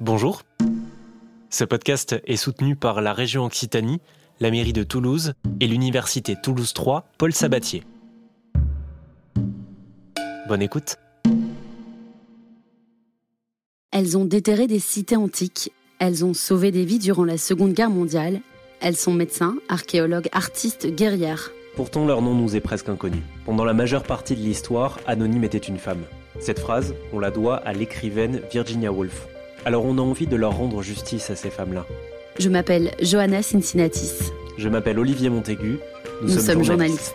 Bonjour. Ce podcast est soutenu par la région Occitanie, la mairie de Toulouse et l'université Toulouse 3 Paul Sabatier. Bonne écoute. Elles ont déterré des cités antiques, elles ont sauvé des vies durant la Seconde Guerre mondiale, elles sont médecins, archéologues, artistes, guerrières. Pourtant, leur nom nous est presque inconnu. Pendant la majeure partie de l'histoire, Anonyme était une femme. Cette phrase, on la doit à l'écrivaine Virginia Woolf. Alors on a envie de leur rendre justice à ces femmes-là. Je m'appelle Johanna Cincinnatis. Je m'appelle Olivier Montaigu. Nous, sommes, journalistes.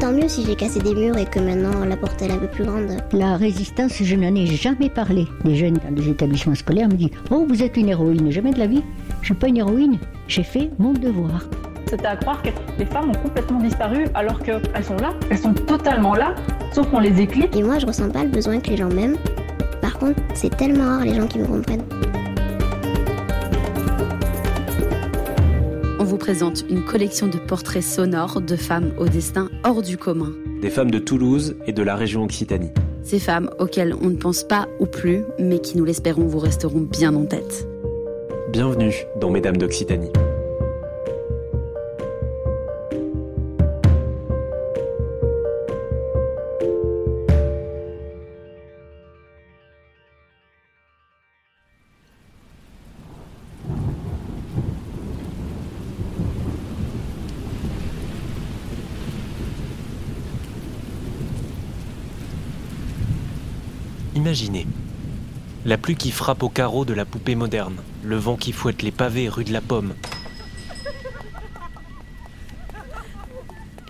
Tant mieux si j'ai cassé des murs et que maintenant la porte est un peu plus grande. La résistance, je n'en ai jamais parlé. Les jeunes dans des établissements scolaires me disent Oh, vous êtes une héroïne. Jamais de la vie. Je suis pas une héroïne. J'ai fait mon devoir. C'était à croire que les femmes ont complètement disparu alors qu'elles sont là. Elles sont totalement là, sauf qu'on les éclipse. Et moi, je ressens pas le besoin que les gens m'aiment. Par contre, c'est tellement rare les gens qui me comprennent. On vous présente une collection de portraits sonores de femmes au destin hors du commun. Des femmes de Toulouse et de la région Occitanie. Ces femmes auxquelles on ne pense pas ou plus, mais qui, nous l'espérons, vous resteront bien en tête. Bienvenue dans Mesdames d'Occitanie. Imaginez. La pluie qui frappe au carreau de la poupée moderne, le vent qui fouette les pavés rue de la Pomme.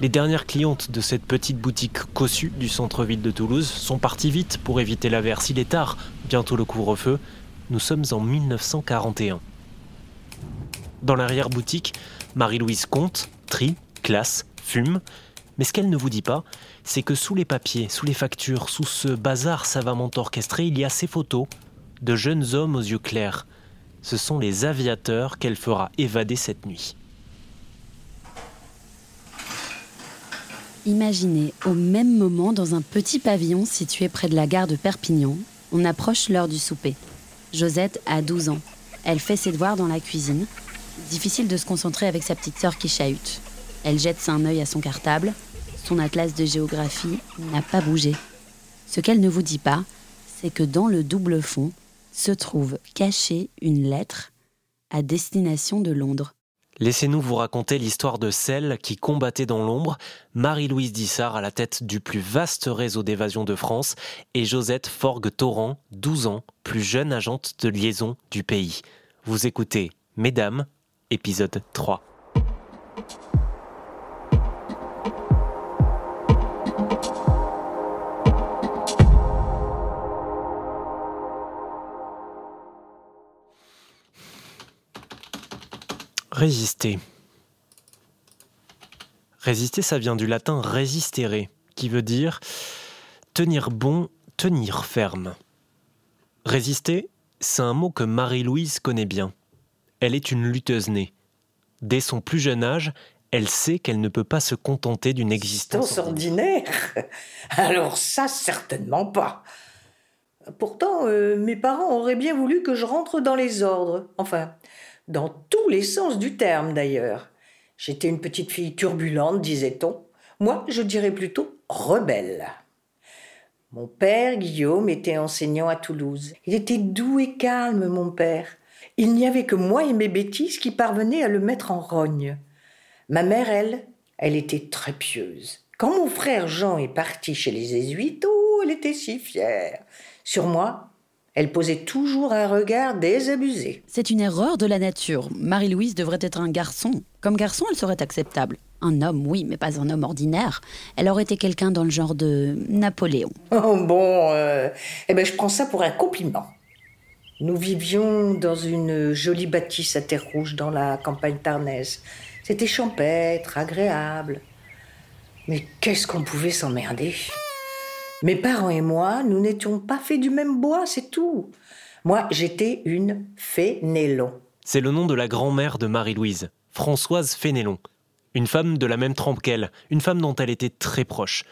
Les dernières clientes de cette petite boutique cossue du centre-ville de Toulouse sont parties vite pour éviter l'averse. Il est tard, bientôt le couvre-feu. Nous sommes en 1941. Dans l'arrière-boutique, Marie-Louise compte, trie, classe, fume. Mais ce qu'elle ne vous dit pas, c'est que sous les papiers, sous les factures, sous ce bazar savamment orchestré, il y a ces photos de jeunes hommes aux yeux clairs. Ce sont les aviateurs qu'elle fera évader cette nuit. Imaginez, au même moment, dans un petit pavillon situé près de la gare de Perpignan, on approche l'heure du souper. Josette a 12 ans. Elle fait ses devoirs dans la cuisine. Difficile de se concentrer avec sa petite sœur qui chahute. Elle jette un œil à son cartable. Son atlas de géographie n'a pas bougé. Ce qu'elle ne vous dit pas, c'est que dans le double fond se trouve cachée une lettre à destination de Londres. Laissez-nous vous raconter l'histoire de celle qui combattait dans l'ombre, Marie-Louise Dissart à la tête du plus vaste réseau d'évasion de France et Josette Forgue-Torrent, 12 ans, plus jeune agente de liaison du pays. Vous écoutez Mesdames, épisode 3. Résister. Résister, ça vient du latin resistere, qui veut dire tenir bon, tenir ferme. Résister, c'est un mot que Marie-Louise connaît bien. Elle est une lutteuse née. Dès son plus jeune âge, elle sait qu'elle ne peut pas se contenter d'une existence ordinaire. Alors ça, certainement pas. Pourtant, euh, mes parents auraient bien voulu que je rentre dans les ordres. Enfin, dans tous les sens du terme d'ailleurs. J'étais une petite fille turbulente, disait-on. Moi, je dirais plutôt rebelle. Mon père, Guillaume, était enseignant à Toulouse. Il était doux et calme, mon père. Il n'y avait que moi et mes bêtises qui parvenaient à le mettre en rogne. Ma mère, elle, elle était très pieuse. Quand mon frère Jean est parti chez les jésuites, oh, elle était si fière. Sur moi, elle posait toujours un regard désabusé. C'est une erreur de la nature. Marie-Louise devrait être un garçon. Comme garçon, elle serait acceptable. Un homme, oui, mais pas un homme ordinaire. Elle aurait été quelqu'un dans le genre de Napoléon. Oh bon, euh, eh ben je prends ça pour un compliment. Nous vivions dans une jolie bâtisse à terre rouge dans la campagne tarnaise. C'était champêtre, agréable. Mais qu'est-ce qu'on pouvait s'emmerder? Mes parents et moi, nous n'étions pas faits du même bois, c'est tout. Moi, j'étais une Fénélon. C'est le nom de la grand-mère de Marie-Louise, Françoise Fénélon. Une femme de la même trempe qu'elle, une femme dont elle était très proche.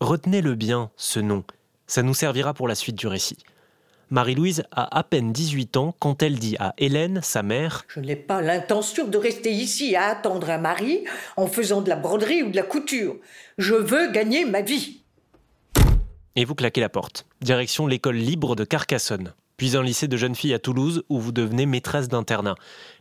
Retenez-le bien, ce nom. Ça nous servira pour la suite du récit. Marie-Louise a à peine 18 ans quand elle dit à Hélène, sa mère Je n'ai pas l'intention de rester ici à attendre un mari en faisant de la broderie ou de la couture. Je veux gagner ma vie. Et vous claquez la porte. Direction l'école libre de Carcassonne puis un lycée de jeunes filles à Toulouse où vous devenez maîtresse d'internat.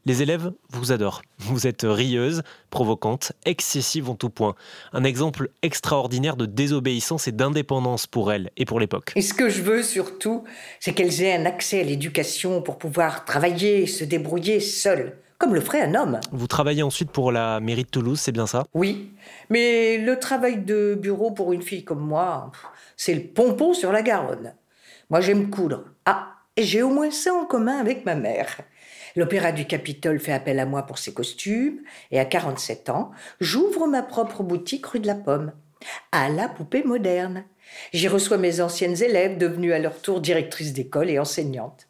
Les élèves vous adorent. Vous êtes rieuse, provocante, excessive en tout point. Un exemple extraordinaire de désobéissance et d'indépendance pour elles et pour l'époque. Et ce que je veux surtout, c'est qu'elles aient un accès à l'éducation pour pouvoir travailler, se débrouiller seules comme le ferait un homme. Vous travaillez ensuite pour la mairie de Toulouse, c'est bien ça? Oui, mais le travail de bureau pour une fille comme moi, c'est le pompon sur la Garonne. Moi j'aime coudre. Ah, et j'ai au moins ça en commun avec ma mère. L'Opéra du Capitole fait appel à moi pour ses costumes, et à 47 ans, j'ouvre ma propre boutique rue de la Pomme, à la poupée moderne. J'y reçois mes anciennes élèves, devenues à leur tour directrices d'école et enseignantes.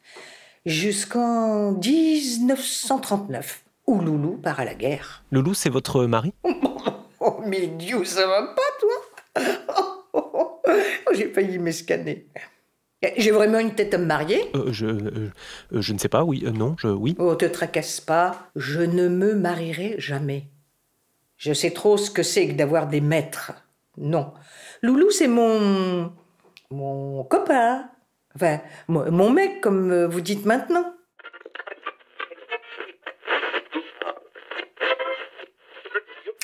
Jusqu'en 1939, où Loulou part à la guerre. Loulou, c'est votre mari? Oh, mais Dieu, ça va pas, toi? J'ai failli m'escaner. J'ai vraiment une tête à me marier euh, je, euh, je ne sais pas, oui, euh, non, je, oui. Oh, te tracasse pas, je ne me marierai jamais. Je sais trop ce que c'est que d'avoir des maîtres. Non. Loulou, c'est mon. mon copain. Enfin, mon mec, comme vous dites maintenant.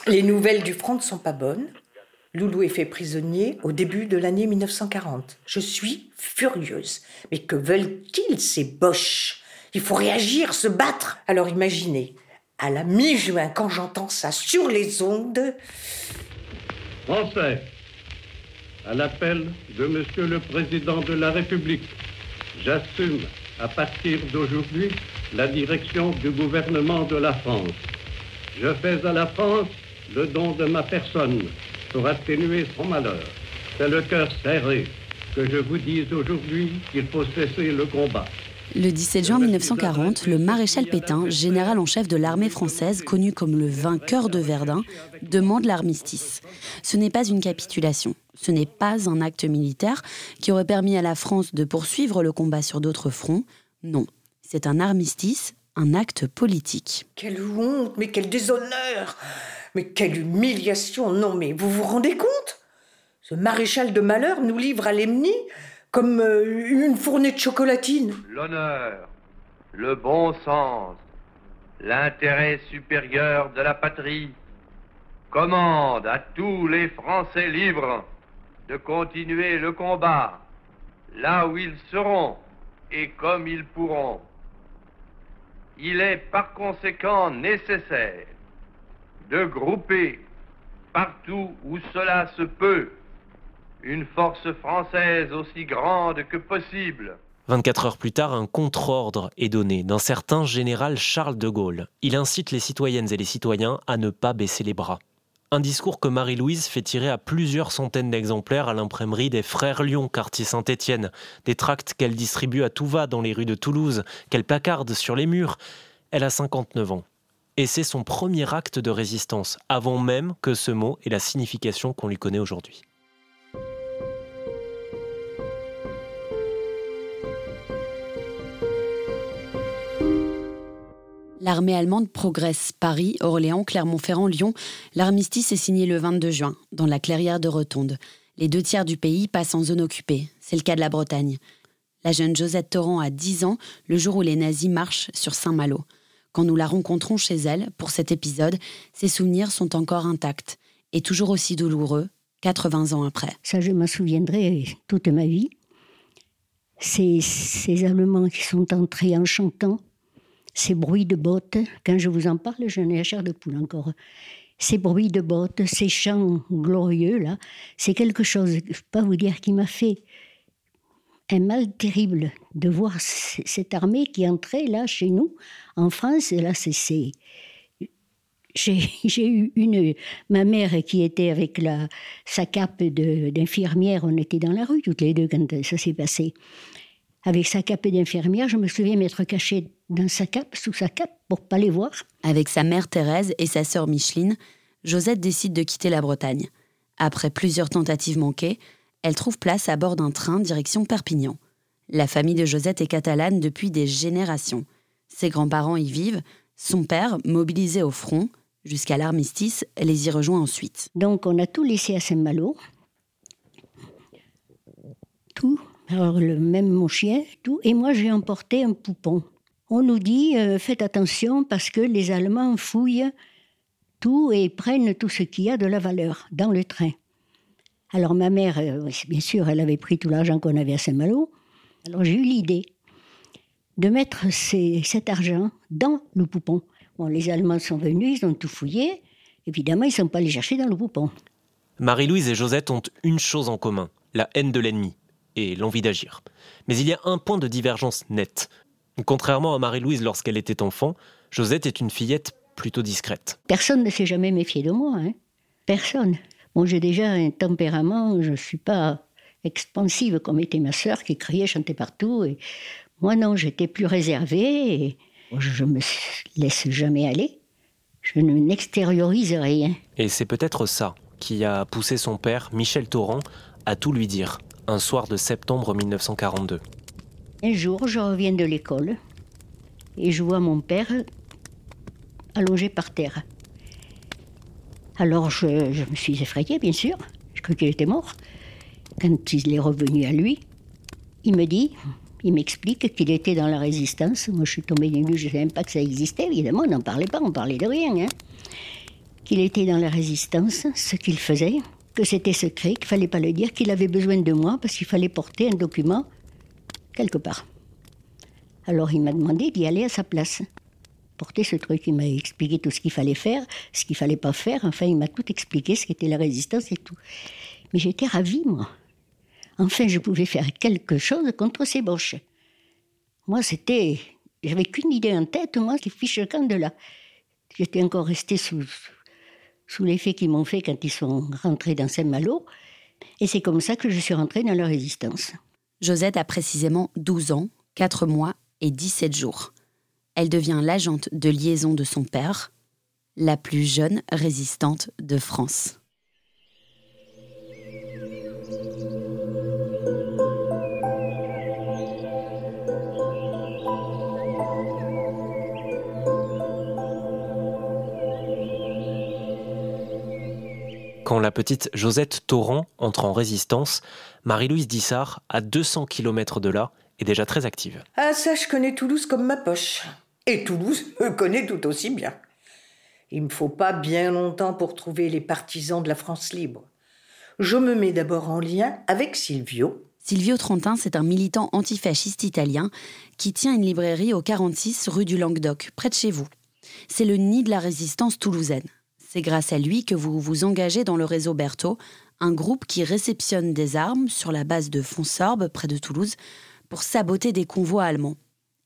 Les nouvelles du front ne sont pas bonnes. Loulou est fait prisonnier au début de l'année 1940. Je suis furieuse. Mais que veulent-ils, ces boches? Il faut réagir, se battre. Alors imaginez, à la mi-juin, quand j'entends ça sur les ondes. Français, à l'appel de Monsieur le Président de la République, j'assume à partir d'aujourd'hui la direction du gouvernement de la France. Je fais à la France le don de ma personne pour atténuer son malheur. C'est le cœur serré que je vous dis aujourd'hui qu'il faut cesser le combat. Le 17 juin 1940, le maréchal Pétain, général en chef de l'armée française, connu comme le vainqueur de Verdun, demande l'armistice. Ce n'est pas une capitulation, ce n'est pas un acte militaire qui aurait permis à la France de poursuivre le combat sur d'autres fronts. Non, c'est un armistice, un acte politique. Quelle honte, mais quel déshonneur mais quelle humiliation Non, mais vous vous rendez compte? Ce maréchal de malheur nous livre à l'ennemi comme euh, une fournée de chocolatine. L'honneur, le bon sens, l'intérêt supérieur de la patrie commande à tous les Français libres de continuer le combat là où ils seront et comme ils pourront. Il est par conséquent nécessaire de grouper partout où cela se peut une force française aussi grande que possible. 24 heures plus tard, un contre-ordre est donné d'un certain général Charles de Gaulle. Il incite les citoyennes et les citoyens à ne pas baisser les bras. Un discours que Marie-Louise fait tirer à plusieurs centaines d'exemplaires à l'imprimerie des Frères Lyon, quartier Saint-Étienne, des tracts qu'elle distribue à tout va dans les rues de Toulouse, qu'elle placarde sur les murs. Elle a 59 ans et c'est son premier acte de résistance, avant même que ce mot ait la signification qu'on lui connaît aujourd'hui. L'armée allemande progresse. Paris, Orléans, Clermont-Ferrand, Lyon. L'armistice est signé le 22 juin, dans la clairière de Rotonde. Les deux tiers du pays passent en zone occupée. C'est le cas de la Bretagne. La jeune Josette Torrent a 10 ans le jour où les nazis marchent sur Saint-Malo. Quand nous la rencontrons chez elle pour cet épisode, ses souvenirs sont encore intacts et toujours aussi douloureux 80 ans après. Ça, je m'en souviendrai toute ma vie. Ces, Allemands qui sont entrés en chantant, ces bruits de bottes, quand je vous en parle, j'en ai la chair de poule encore. Ces bruits de bottes, ces chants glorieux, là, c'est quelque chose, je ne peux pas vous dire, qui m'a fait un mal terrible de voir cette armée qui entrait là chez nous, en France. Et là, c'est. J'ai eu une. Ma mère qui était avec la, sa cape d'infirmière, on était dans la rue toutes les deux quand ça s'est passé. Avec sa cape d'infirmière, je me souviens m'être cachée dans sa cape, sous sa cape, pour pas les voir. Avec sa mère Thérèse et sa sœur Micheline, Josette décide de quitter la Bretagne. Après plusieurs tentatives manquées, elle trouve place à bord d'un train direction Perpignan. La famille de Josette est catalane depuis des générations. Ses grands-parents y vivent. Son père, mobilisé au front, jusqu'à l'armistice, les y rejoint ensuite. Donc on a tout laissé à Saint-Malo. Tout. Alors le même mon chien, tout. Et moi j'ai emporté un poupon. On nous dit euh, faites attention parce que les Allemands fouillent tout et prennent tout ce qu'il y a de la valeur dans le train. Alors ma mère, euh, bien sûr, elle avait pris tout l'argent qu'on avait à Saint-Malo. Alors j'ai eu l'idée de mettre cet argent dans le poupon. Bon, les Allemands sont venus, ils ont tout fouillé. Évidemment, ils ne sont pas allés chercher dans le poupon. Marie-Louise et Josette ont une chose en commun, la haine de l'ennemi et l'envie d'agir. Mais il y a un point de divergence net. Contrairement à Marie-Louise lorsqu'elle était enfant, Josette est une fillette plutôt discrète. Personne ne s'est jamais méfié de moi. Hein. Personne. Bon, j'ai déjà un tempérament, je ne suis pas expansive comme était ma sœur qui criait, chantait partout. Et moi, non, j'étais plus réservée. Et je me laisse jamais aller. Je ne n'extériorise rien. Et c'est peut-être ça qui a poussé son père, Michel Torrent, à tout lui dire, un soir de septembre 1942. Un jour, je reviens de l'école et je vois mon père allongé par terre. Alors je, me suis effrayée, bien sûr. Je crois qu'il était mort. Quand il est revenu à lui, il me dit, il m'explique qu'il était dans la résistance. Moi, je suis tombée du je ne savais même pas que ça existait, évidemment, on n'en parlait pas, on parlait de rien. Hein. Qu'il était dans la résistance, ce qu'il faisait, que c'était secret, qu'il fallait pas le dire, qu'il avait besoin de moi parce qu'il fallait porter un document quelque part. Alors il m'a demandé d'y aller à sa place. Porter ce truc, il m'a expliqué tout ce qu'il fallait faire, ce qu'il fallait pas faire, enfin il m'a tout expliqué, ce qu'était la résistance et tout. Mais j'étais ravie, moi. Enfin, je pouvais faire quelque chose contre ces boches. Moi, c'était. J'avais qu'une idée en tête, moi, qui fiche camp de là. J'étais encore restée sous, sous l'effet qu'ils m'ont fait quand ils sont rentrés dans Saint-Malo. Et c'est comme ça que je suis rentrée dans la résistance. Josette a précisément 12 ans, 4 mois et 17 jours. Elle devient l'agente de liaison de son père, la plus jeune résistante de France. Quand la petite Josette Torrent entre en résistance, Marie-Louise Dissart, à 200 km de là, est déjà très active. Ah ça, je connais Toulouse comme ma poche. Et Toulouse me connaît tout aussi bien. Il me faut pas bien longtemps pour trouver les partisans de la France libre. Je me mets d'abord en lien avec Silvio. Silvio Trentin, c'est un militant antifasciste italien qui tient une librairie au 46 rue du Languedoc, près de chez vous. C'est le nid de la résistance toulousaine. C'est grâce à lui que vous vous engagez dans le réseau Berthaud, un groupe qui réceptionne des armes sur la base de Fonsorbes, près de Toulouse, pour saboter des convois allemands.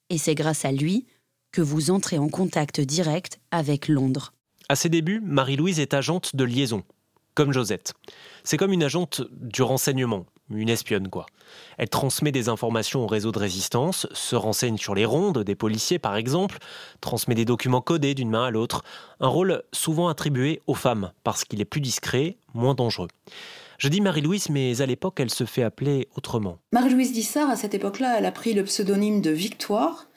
Et c'est grâce à lui que vous entrez en contact direct avec Londres. À ses débuts, Marie-Louise est agente de liaison, comme Josette. C'est comme une agente du renseignement, une espionne quoi. Elle transmet des informations au réseau de résistance, se renseigne sur les rondes des policiers par exemple, transmet des documents codés d'une main à l'autre, un rôle souvent attribué aux femmes parce qu'il est plus discret, moins dangereux. Je dis Marie-Louise, mais à l'époque, elle se fait appeler autrement. Marie-Louise Dissart, à cette époque-là, elle a pris le pseudonyme de Victoire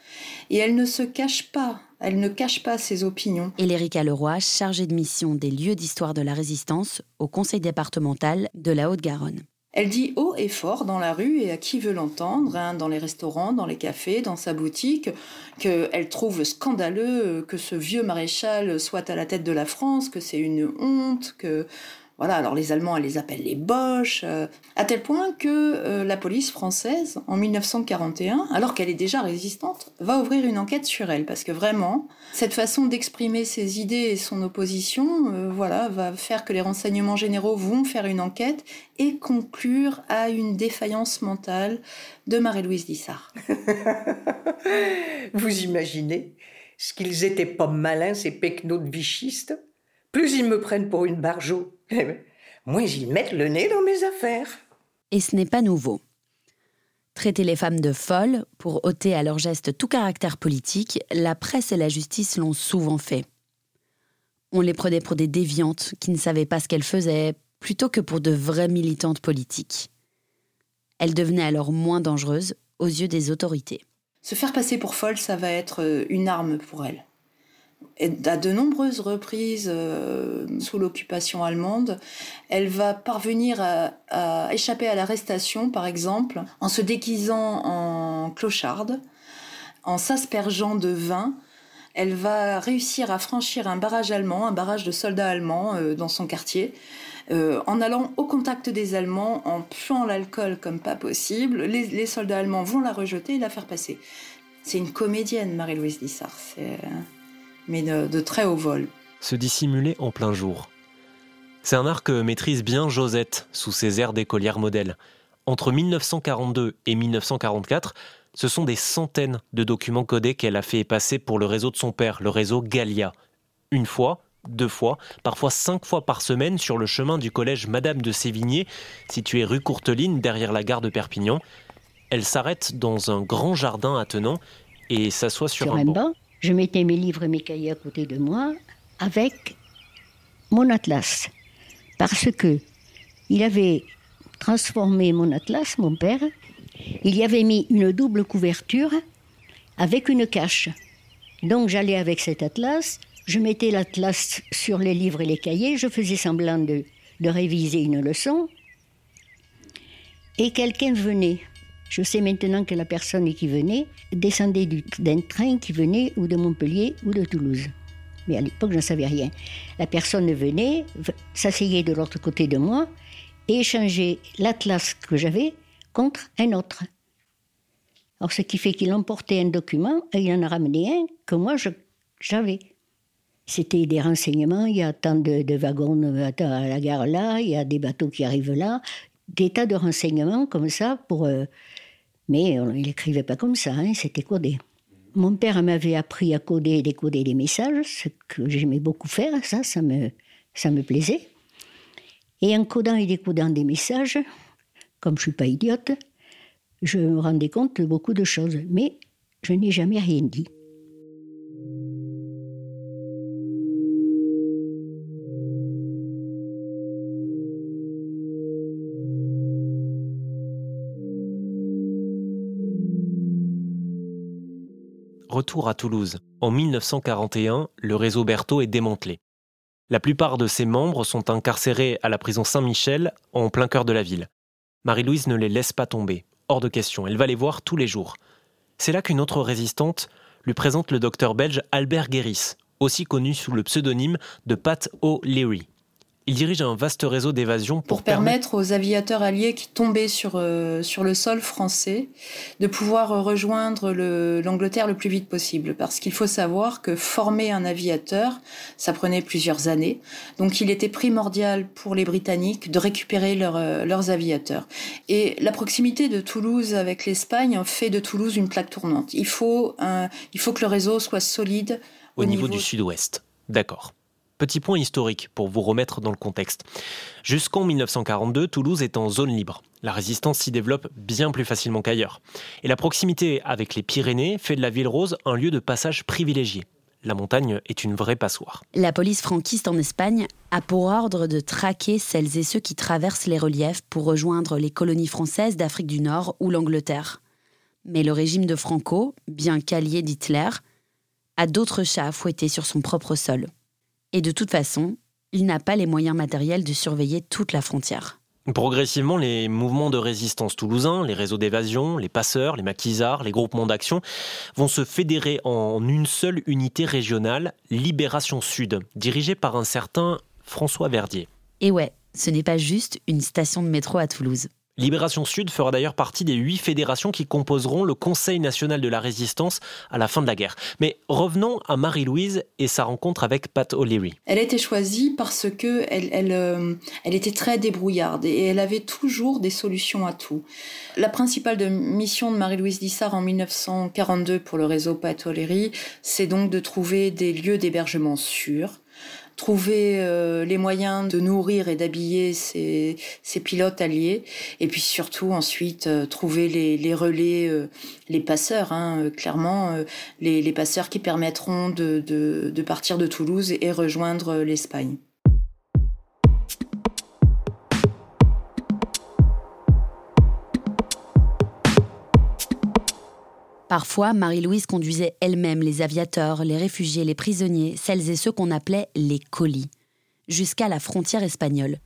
et elle ne se cache pas elle ne cache pas ses opinions. Et Lérica Leroy, chargée de mission des lieux d'histoire de la résistance au conseil départemental de la Haute-Garonne. Elle dit haut et fort dans la rue et à qui veut l'entendre, hein, dans les restaurants, dans les cafés, dans sa boutique, qu'elle trouve scandaleux que ce vieux maréchal soit à la tête de la France, que c'est une honte, que voilà, alors les Allemands, les appelle les Boches, euh, à tel point que euh, la police française, en 1941, alors qu'elle est déjà résistante, va ouvrir une enquête sur elle, parce que vraiment, cette façon d'exprimer ses idées et son opposition, euh, voilà, va faire que les renseignements généraux vont faire une enquête et conclure à une défaillance mentale de Marie-Louise Dissart. Vous imaginez ce qu'ils étaient pas malins, ces pecnos de vichistes? Plus ils me prennent pour une barjot, moins ils mettent le nez dans mes affaires. Et ce n'est pas nouveau. Traiter les femmes de folles pour ôter à leurs gestes tout caractère politique, la presse et la justice l'ont souvent fait. On les prenait pour des déviantes qui ne savaient pas ce qu'elles faisaient, plutôt que pour de vraies militantes politiques. Elle devenait alors moins dangereuse aux yeux des autorités. Se faire passer pour folle, ça va être euh, une arme pour elle. Et à de nombreuses reprises euh, sous l'occupation allemande, elle va parvenir à, échapper à l'arrestation, par exemple, en se déguisant en clocharde, en s'aspergeant de vin. Elle va réussir à franchir un barrage allemand, un barrage de soldats allemands euh, dans son quartier, euh, en allant au contact des Allemands, en puant l'alcool comme pas possible. Les, soldats allemands vont la rejeter et la faire passer. C'est une comédienne, Marie-Louise Dissart, mais de, très haut vol. Se dissimuler en plein jour. C'est un art que maîtrise bien Josette sous ses airs d'écolière modèle. Entre 1942 et 1944, ce sont des centaines de documents codés qu'elle a fait passer pour le réseau de son père, le réseau Gallia. Une fois, deux fois, parfois cinq fois par semaine sur le chemin du collège Madame de Sévigné, situé rue Courteline derrière la gare de Perpignan. Elle s'arrête dans un grand jardin attenant et s'assoit sur, un, banc. Je mettais mes livres et mes cahiers à côté de moi avec mon atlas. Parce que il avait transformé mon atlas, mon père, il y avait mis une double couverture avec une cache. Donc j'allais avec cet atlas, je mettais l'atlas sur les livres et les cahiers, je faisais semblant de, réviser une leçon, et quelqu'un venait. Je sais maintenant que la personne qui venait descendait d'un train qui venait ou de Montpellier ou de Toulouse. Mais à l'époque, je ne savais rien. La personne venait, s'asseyait de l'autre côté de moi et échangeait l'atlas que j'avais contre un autre. Alors, ce qui fait qu'il emportait un document et il en a ramené un que moi j'avais. C'était des renseignements, il y a tant de, wagons à la gare là, il y a des bateaux qui arrivent là, des tas de renseignements comme ça pour. Euh, mais il n'écrivait pas comme ça, hein, c'était codé. Mon père m'avait appris à coder et décoder des messages, ce que j'aimais beaucoup faire, ça, ça me, ça me plaisait. Et en codant et décodant des messages, comme je suis pas idiote, je me rendais compte de beaucoup de choses, mais je n'ai jamais rien dit. Retour à Toulouse. En 1941, le réseau Berthaud est démantelé. La plupart de ses membres sont incarcérés à la prison Saint-Michel, en plein cœur de la ville. Marie-Louise ne les laisse pas tomber. Hors de question, elle va les voir tous les jours. C'est là qu'une autre résistante lui présente le docteur belge Albert Guéris, aussi connu sous le pseudonyme de Pat O'Leary. Il dirige un vaste réseau d'évasion pour, permettre aux aviateurs alliés qui tombaient sur, euh, sur le sol français de pouvoir rejoindre l'Angleterre le, plus vite possible. Parce qu'il faut savoir que former un aviateur, ça prenait plusieurs années. Donc il était primordial pour les Britanniques de récupérer euh, leurs aviateurs. Et la proximité de Toulouse avec l'Espagne fait de Toulouse une plaque tournante. Il faut, un, il faut que le réseau soit solide. Au, niveau du sud-ouest. D'accord. Petit point historique pour vous remettre dans le contexte. Jusqu'en 1942, Toulouse est en zone libre. La résistance s'y développe bien plus facilement qu'ailleurs. Et la proximité avec les Pyrénées fait de la ville rose un lieu de passage privilégié. La montagne est une vraie passoire. La police franquiste en Espagne a pour ordre de traquer celles et ceux qui traversent les reliefs pour rejoindre les colonies françaises d'Afrique du Nord ou l'Angleterre. Mais le régime de Franco, bien qu'allié d'Hitler, a d'autres chats à fouetter sur son propre sol. Et de toute façon, il n'a pas les moyens matériels de surveiller toute la frontière. Progressivement, les mouvements de résistance toulousains, les réseaux d'évasion, les passeurs, les maquisards, les groupements d'action vont se fédérer en une seule unité régionale, Libération Sud, dirigée par un certain François Verdier. Et ouais, ce n'est pas juste une station de métro à Toulouse. Libération Sud fera d'ailleurs partie des huit fédérations qui composeront le Conseil national de la résistance à la fin de la guerre. Mais revenons à Marie-Louise et sa rencontre avec Pat O'Leary. Elle a été choisie parce que elle, euh, était très débrouillarde et elle avait toujours des solutions à tout. La principale mission de Marie-Louise Dissart en 1942 pour le réseau Pat O'Leary, c'est donc de trouver des lieux d'hébergement sûrs trouver euh, les moyens de nourrir et d'habiller ces, pilotes alliés, et puis surtout ensuite euh, trouver les, relais, euh, les passeurs, hein, clairement, les, passeurs qui permettront de, de partir de Toulouse et rejoindre l'Espagne. Parfois, Marie-Louise conduisait elle-même les aviateurs, les réfugiés, les prisonniers, celles et ceux qu'on appelait les colis, jusqu'à la frontière espagnole.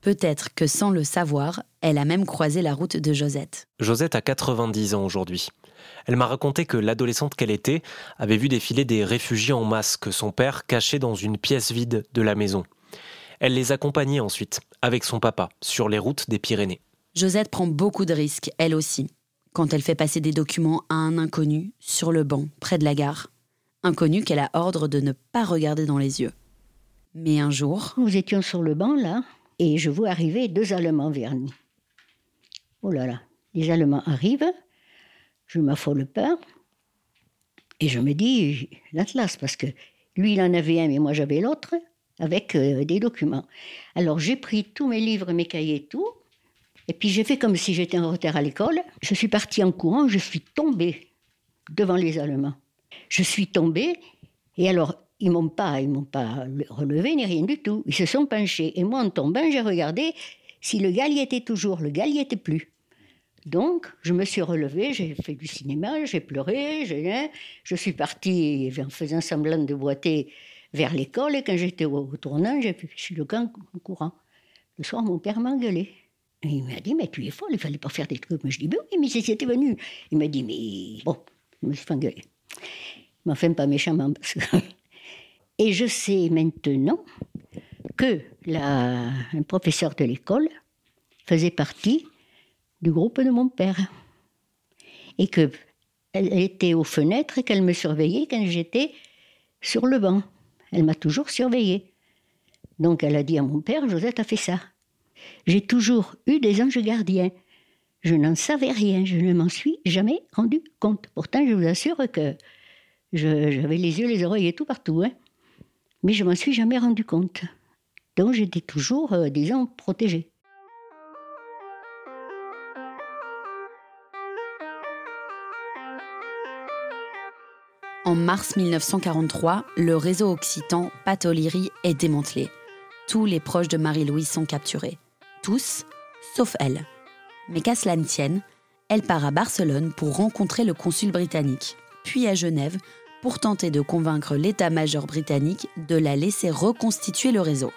Peut-être que sans le savoir, elle a même croisé la route de Josette. Josette a 90 ans aujourd'hui. Elle m'a raconté que l'adolescente qu'elle était avait vu défiler des réfugiés en masse que son père cachait dans une pièce vide de la maison. Elle les accompagnait ensuite, avec son papa, sur les routes des Pyrénées. Josette prend beaucoup de risques, elle aussi, quand elle fait passer des documents à un inconnu sur le banc, près de la gare. Inconnu qu'elle a ordre de ne pas regarder dans les yeux. Mais un jour. Nous étions sur le banc, là, et je vois arriver deux Allemands vers nous. Oh là là, les Allemands arrivent, je m'affole pas, et je me dis, l'Atlas, parce que lui, il en avait un, mais moi, j'avais l'autre, avec euh, des documents. Alors, j'ai pris tous mes livres, mes cahiers, tout, et puis j'ai fait comme si j'étais en retard à l'école. Je suis partie en courant, je suis tombée devant les Allemands. Je suis tombée, et alors ils m'ont pas, ils m'ont pas relevé ni rien du tout. Ils se sont penchés, et moi en tombant, j'ai regardé si le gars y était toujours. Le gars y était plus. Donc, je me suis relevée, j'ai fait du cinéma, j'ai pleuré, j'ai, je suis partie en faisant semblant de boiter vers l'école, et quand j'étais au, tournant, j'ai suis le camp en courant. Le soir, mon père m'a engueulé il m'a dit, mais tu es folle, il fallait pas faire des trucs. Mais je dis, ben oui, mais c'était venu. Il m'a dit, mais bon, je me suis fait engueuler. Mais enfin, pas méchamment. Et je sais maintenant que la, un professeur de l'école faisait partie du groupe de mon père. Et qu'elle était aux fenêtres et qu'elle me surveillait quand j'étais sur le banc. Elle m'a toujours surveillée. Donc elle a dit à mon père, Josette a fait ça. J'ai toujours eu des anges gardiens. Je n'en savais rien, je ne m'en suis jamais rendu compte. Pourtant, je vous assure que j'avais les yeux, les oreilles et tout partout. Hein. Mais je m'en suis jamais rendu compte. Donc j'étais toujours, euh, disons, protégée. En mars 1943, le réseau occitan Patoliri est démantelé. Tous les proches de Marie-Louise sont capturés tous, sauf elle. Mais qu'à cela ne tienne, elle part à Barcelone pour rencontrer le consul britannique, puis à Genève pour tenter de convaincre l'état-major britannique de la laisser reconstituer le réseau.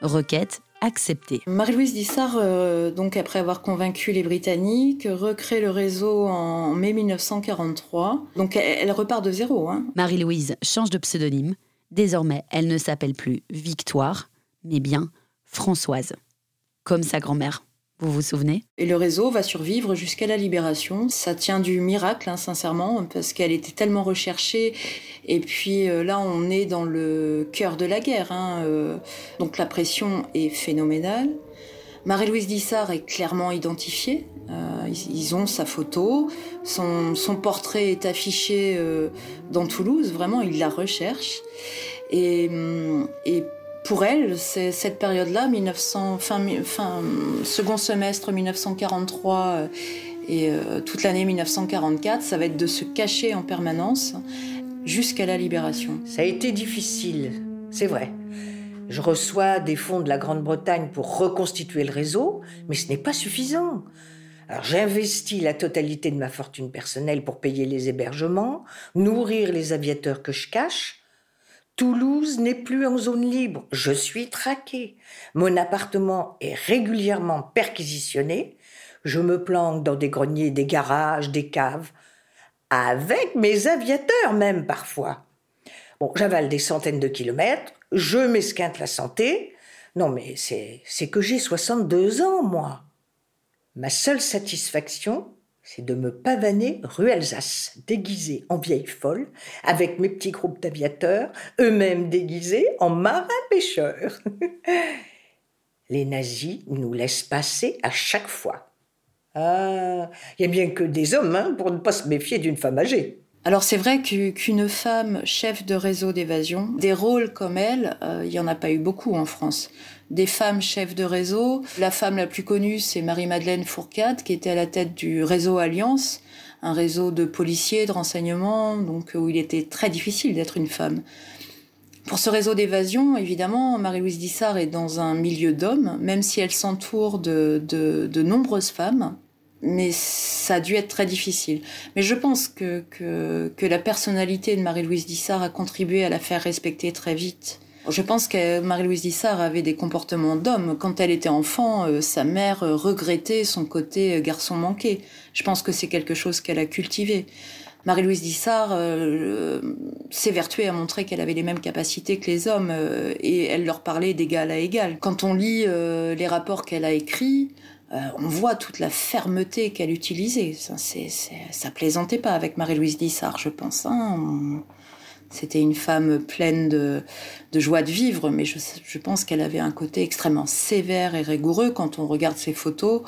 Requête acceptée. Marie-Louise Dissart, euh, donc après avoir convaincu les Britanniques, recrée le réseau en mai 1943. Donc elle, repart de zéro. Hein. Marie-Louise change de pseudonyme. Désormais, elle ne s'appelle plus Victoire, mais bien Françoise comme sa grand-mère. Vous vous souvenez? Et le réseau va survivre jusqu'à la libération. Ça tient du miracle, hein, sincèrement, parce qu'elle était tellement recherchée. Et puis euh, là, on est dans le cœur de la guerre. Hein, euh, donc la pression est phénoménale. Marie-Louise Dissart est clairement identifiée. Euh, ils, ont sa photo, son, portrait est affiché dans Toulouse. Vraiment, ils la recherchent. Et, hum, et pour elle, c'est cette période-là, 1900, fin, fin, second semestre 1943 euh, et euh, toute l'année 1944, ça va être de se cacher en permanence jusqu'à la libération. Ça a été difficile, c'est vrai. Je reçois des fonds de la Grande-Bretagne pour reconstituer le réseau, mais ce n'est pas suffisant. Alors j'investis la totalité de ma fortune personnelle pour payer les hébergements, nourrir les aviateurs que je cache, Toulouse n'est plus en zone libre. Je suis traqué. Mon appartement est régulièrement perquisitionné. Je me planque dans des greniers, des garages, des caves. Avec mes aviateurs même parfois. Bon, j'avale des centaines de kilomètres. Je m'esquinte la santé. Non mais c'est que j'ai 62 ans, moi. Ma seule satisfaction, c'est de me pavaner rue Alsace, déguisée en vieille folle, avec mes petits groupes d'aviateurs, eux-mêmes déguisés en marins-pêcheurs. Les nazis nous laissent passer à chaque fois. Ah, il n'y a bien que des hommes hein, pour ne pas se méfier d'une femme âgée. Alors c'est vrai qu'une femme chef de réseau d'évasion, des rôles comme elle, euh, il n'y en a pas eu beaucoup en France. Des femmes chefs de réseau, la femme la plus connue c'est Marie-Madeleine Fourcade qui était à la tête du réseau Alliance, un réseau de policiers, de renseignements, donc où il était très difficile d'être une femme. Pour ce réseau d'évasion, évidemment, Marie-Louise Dissart est dans un milieu d'hommes, même si elle s'entoure de, de nombreuses femmes mais ça a dû être très difficile. Mais je pense que, que, la personnalité de Marie-Louise Dissart a contribué à la faire respecter très vite. Je pense que Marie-Louise Dissart avait des comportements d'homme. Quand elle était enfant, euh, sa mère regrettait son côté garçon manqué. Je pense que c'est quelque chose qu'elle a cultivé. Marie-Louise Dissart euh, s'évertuait à montrer qu'elle avait les mêmes capacités que les hommes euh, et elle leur parlait d'égal à égal. Quand on lit euh, les rapports qu'elle a écrits, euh, on voit toute la fermeté qu'elle utilisait. Ça, c'est, ça plaisantait pas avec Marie-Louise Dissart, je pense. Hein. C'était une femme pleine de, joie de vivre, mais je, pense qu'elle avait un côté extrêmement sévère et rigoureux. Quand on regarde ses photos,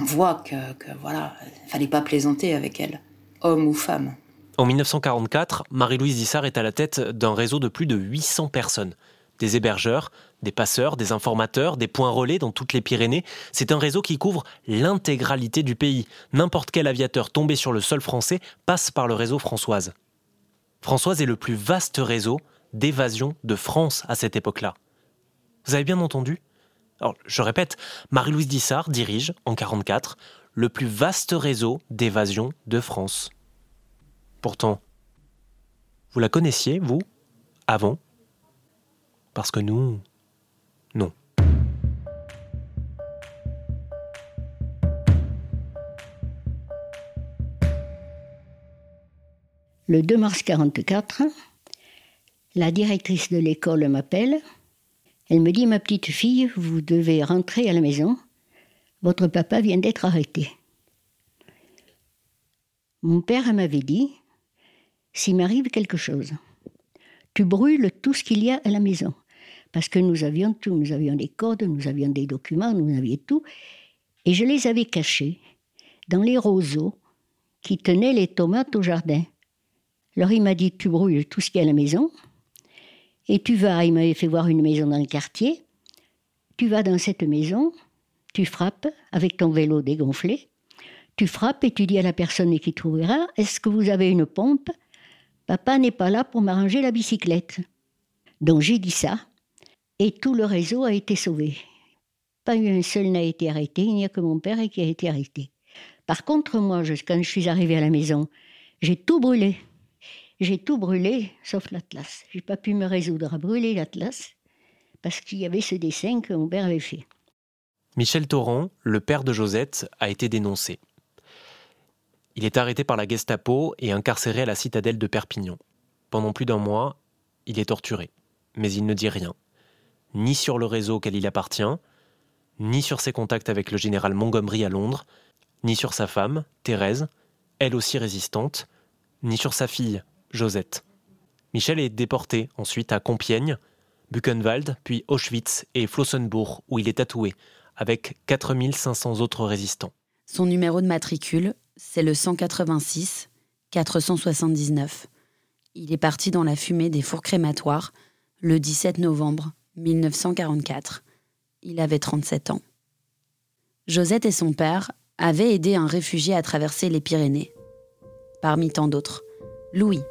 on voit que, que voilà, fallait pas plaisanter avec elle, homme ou femme. En 1944, Marie-Louise Dissart est à la tête d'un réseau de plus de 800 personnes. Des hébergeurs, des passeurs, des informateurs, des points relais dans toutes les Pyrénées. C'est un réseau qui couvre l'intégralité du pays. N'importe quel aviateur tombé sur le sol français passe par le réseau Françoise. Françoise est le plus vaste réseau d'évasion de France à cette époque-là. Vous avez bien entendu Alors, je répète, Marie-Louise Dissart dirige, en 1944, le plus vaste réseau d'évasion de France. Pourtant, vous la connaissiez, vous, avant? Parce que nous, non. Le 2 mars 1944, la directrice de l'école m'appelle. Elle me dit Ma petite fille, vous devez rentrer à la maison. Votre papa vient d'être arrêté. Mon père m'avait dit S'il m'arrive quelque chose, tu brûles tout ce qu'il y a à la maison parce que nous avions tout, nous avions des codes, nous avions des documents, nous avions tout, et je les avais cachés dans les roseaux qui tenaient les tomates au jardin. Alors il m'a dit, tu brûles tout ce qu'il y a à la maison, et tu vas, il m'avait fait voir une maison dans le quartier, tu vas dans cette maison, tu frappes avec ton vélo dégonflé, tu frappes et tu dis à la personne qui trouvera, est-ce que vous avez une pompe? Papa n'est pas là pour m'arranger la bicyclette. Donc j'ai dit ça, et tout le réseau a été sauvé. Pas un seul n'a été arrêté, il n'y a que mon père qui a été arrêté. Par contre, moi, quand je suis arrivée à la maison, j'ai tout brûlé. J'ai tout brûlé, sauf l'Atlas. J'ai pas pu me résoudre à brûler l'Atlas parce qu'il y avait ce dessin que mon père avait fait. Michel Torrent, le père de Josette, a été dénoncé. Il est arrêté par la Gestapo et incarcéré à la citadelle de Perpignan. Pendant plus d'un mois, il est torturé, mais il ne dit rien ni sur le réseau auquel il appartient, ni sur ses contacts avec le général Montgomery à Londres, ni sur sa femme, Thérèse, elle aussi résistante, ni sur sa fille, Josette. Michel est déporté ensuite à Compiègne, Buchenwald, puis Auschwitz et Flossenburg, où il est tatoué, avec 4500 autres résistants. Son numéro de matricule, c'est le 186 479. Il est parti dans la fumée des fours crématoires le 17 novembre 1944. Il avait 37 ans. Josette et son père avaient aidé un réfugié à traverser les Pyrénées. Parmi tant d'autres, Louis.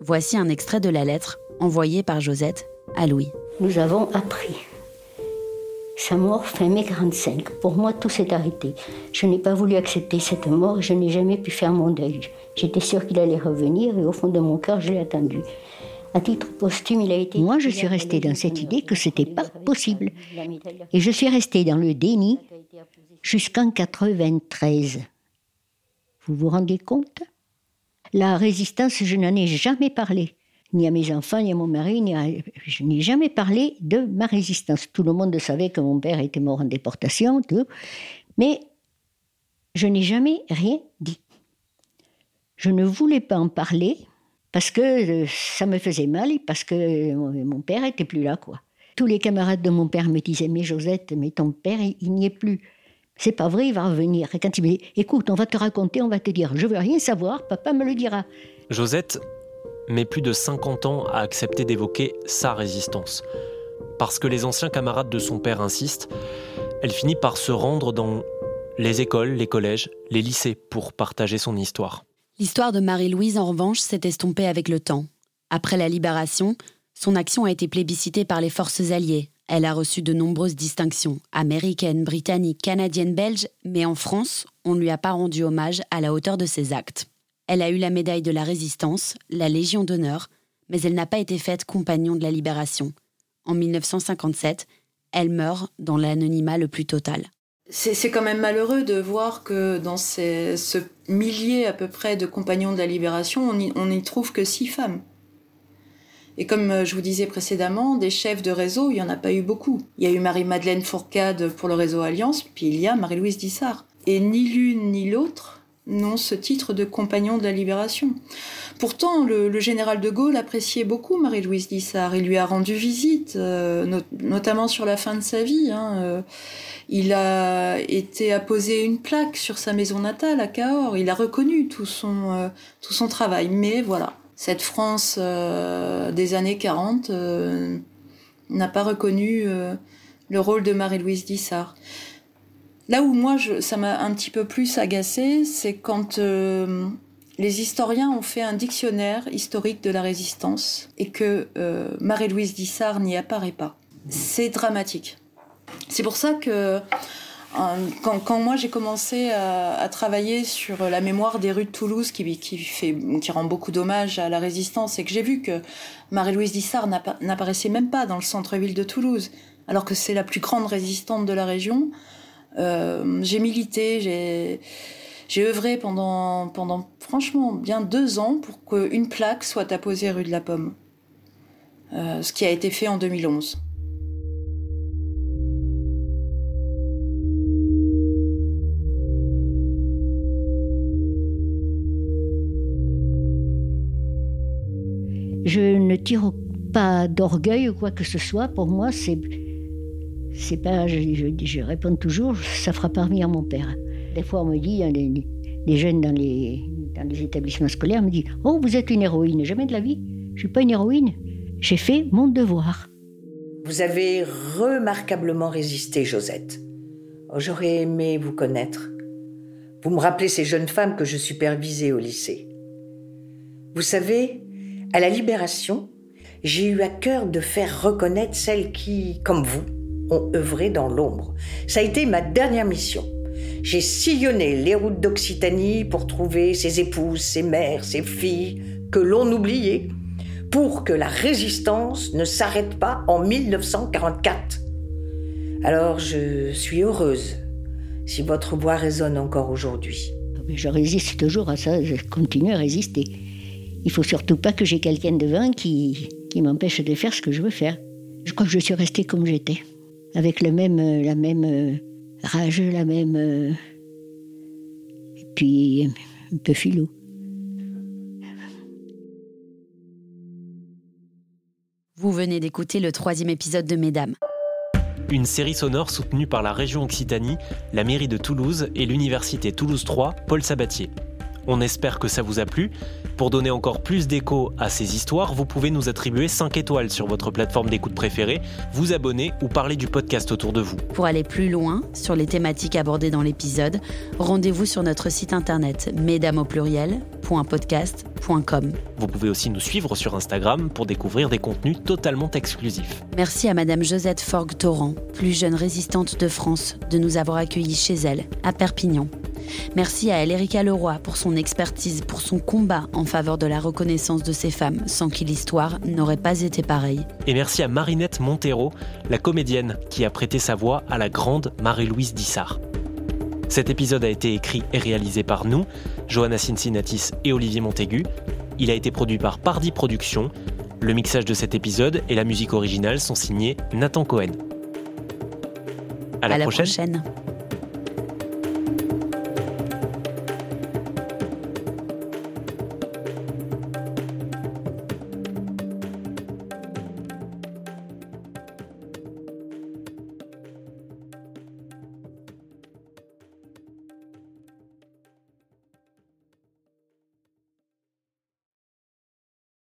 Voici un extrait de la lettre envoyée par Josette à Louis. Nous avons appris sa mort fin mai 45. Pour moi, tout s'est arrêté. Je n'ai pas voulu accepter cette mort et je n'ai jamais pu faire mon deuil. J'étais sûre qu'il allait revenir et au fond de mon cœur, je l'ai attendu titre posthume, il a été. Moi, je suis restée dans cette idée que ce n'était pas possible. Et je suis restée dans le déni jusqu'en 93. Vous vous rendez compte? La résistance, je n'en ai jamais parlé. Ni à mes enfants, ni à mon mari, ni je n'ai jamais parlé de ma résistance. Tout le monde savait que mon père était mort en déportation, tout. mais je n'ai jamais rien dit. Je ne voulais pas en parler parce que euh, ça me faisait mal et parce que mon père était plus là, quoi. Tous les camarades de mon père me disaient Mais Josette, mais ton père, il, n'y est plus. C'est pas vrai, il va revenir. Et quand il me dit Écoute, on va te raconter, on va te dire Je veux rien savoir, papa me le dira. Josette met plus de 50 ans à accepter d'évoquer sa résistance. Parce que les anciens camarades de son père insistent, elle finit par se rendre dans les écoles, les collèges, les lycées pour partager son histoire. L'histoire de Marie-Louise, en revanche, s'est estompée avec le temps. Après la libération, son action a été plébiscitée par les forces alliées, Elle a reçu de nombreuses distinctions, américaines, britanniques, canadiennes, belges, mais en France, on ne lui a pas rendu hommage à la hauteur de ses actes. Elle a eu la médaille de la Résistance, la Légion d'honneur, mais elle n'a pas été faite compagnon de la Libération. En 1957, elle meurt dans l'anonymat le plus total. C'est quand même malheureux de voir que dans ce millier à peu près de compagnons de la Libération, on n'y trouve que six femmes. Et comme euh, je vous disais précédemment, des chefs de réseau, il n'y en a pas eu beaucoup. Il y a eu Marie-Madeleine Fourcade pour le réseau Alliance, puis il y a Marie-Louise Dissart. Et ni l'une ni l'autre n'ont ce titre de compagnon de la libération. Pourtant, le, général de Gaulle appréciait beaucoup Marie-Louise Dissart. Il lui a rendu visite, euh, notamment sur la fin de sa vie. Hein, euh. il a été apposé une plaque sur sa maison natale à Cahors. Il a reconnu tout son, tout son travail. Mais voilà, cette France euh, des années 40 euh, n'a pas reconnu euh, le rôle de Marie-Louise Dissart. Là où moi, ça m'a un petit peu plus agacé, c'est quand les historiens ont fait un dictionnaire historique de la résistance et que Marie-Louise Dissart n'y apparaît pas. C'est dramatique. C'est pour ça que quand, moi j'ai commencé à, travailler sur la mémoire des rues de Toulouse, qui, fait, qui rend beaucoup d'hommage à la résistance, et que j'ai vu que Marie-Louise Dissart n'apparaissait même pas dans le centre-ville de Toulouse, alors que c'est la plus grande résistante de la région, euh, j'ai milité, j'ai j'ai œuvré pendant, pendant franchement bien deux ans pour qu'une plaque soit apposée rue de la Pomme, euh, ce qui a été fait en 2011. Je ne tire pas d'orgueil ou quoi que ce soit. Pour moi, c'est. C'est pas. Je, je, réponds toujours, ça fera parmi à mon père. Des fois, on me dit, hein, les, jeunes dans les, dans les établissements scolaires me disent Oh, vous êtes une héroïne. Jamais de la vie. Je suis pas une héroïne. J'ai fait mon devoir. Vous avez remarquablement résisté, Josette. Oh, j'aurais aimé vous connaître. Vous me rappelez ces jeunes femmes que je supervisais au lycée. Vous savez, à la Libération, j'ai eu à cœur de faire reconnaître celles qui, comme vous, ont œuvré dans l'ombre. Ça a été ma dernière mission. J'ai sillonné les routes d'Occitanie pour trouver ses épouses, ses mères, ses filles, que l'on oubliait, pour que la résistance ne s'arrête pas en 1944. Alors je suis heureuse si votre voix résonne encore aujourd'hui. Je résiste toujours à ça, je continue à résister. Il faut surtout pas que j'ai quelqu'un devant qui, qui m'empêche de faire ce que je veux faire. Je crois que je suis restée comme j'étais, avec le même, euh, la même euh, rage, la même. Euh, et puis un peu philo. Vous venez d'écouter le troisième épisode de Mesdames. Une série sonore soutenue par la région Occitanie, la mairie de Toulouse et l'université Toulouse 3 Paul Sabatier. On espère que ça vous a plu. Pour donner encore plus d'écho à ces histoires, vous pouvez nous attribuer 5 étoiles sur votre plateforme d'écoute préférée, vous abonner ou parler du podcast autour de vous. Pour aller plus loin sur les thématiques abordées dans l'épisode, rendez-vous sur notre site internet mesdames Vous pouvez aussi nous suivre sur Instagram pour découvrir des contenus totalement exclusifs. Merci à Madame Josette Forgue-Torrent, plus jeune résistante de France, de nous avoir accueillis chez elle, à Perpignan. Merci à Erika Leroy pour son expertise, pour son combat en faveur de la reconnaissance de ces femmes, sans qui l'histoire n'aurait pas été pareille. Et merci à Marinette Montero, la comédienne qui a prêté sa voix à la grande Marie-Louise Dissart. Cet épisode a été écrit et réalisé par nous, Johanna Cincinnatis et Olivier Montaigu. Il a été produit par Pardi Productions. Le mixage de cet épisode et la musique originale sont signés Nathan Cohen. À la, prochaine.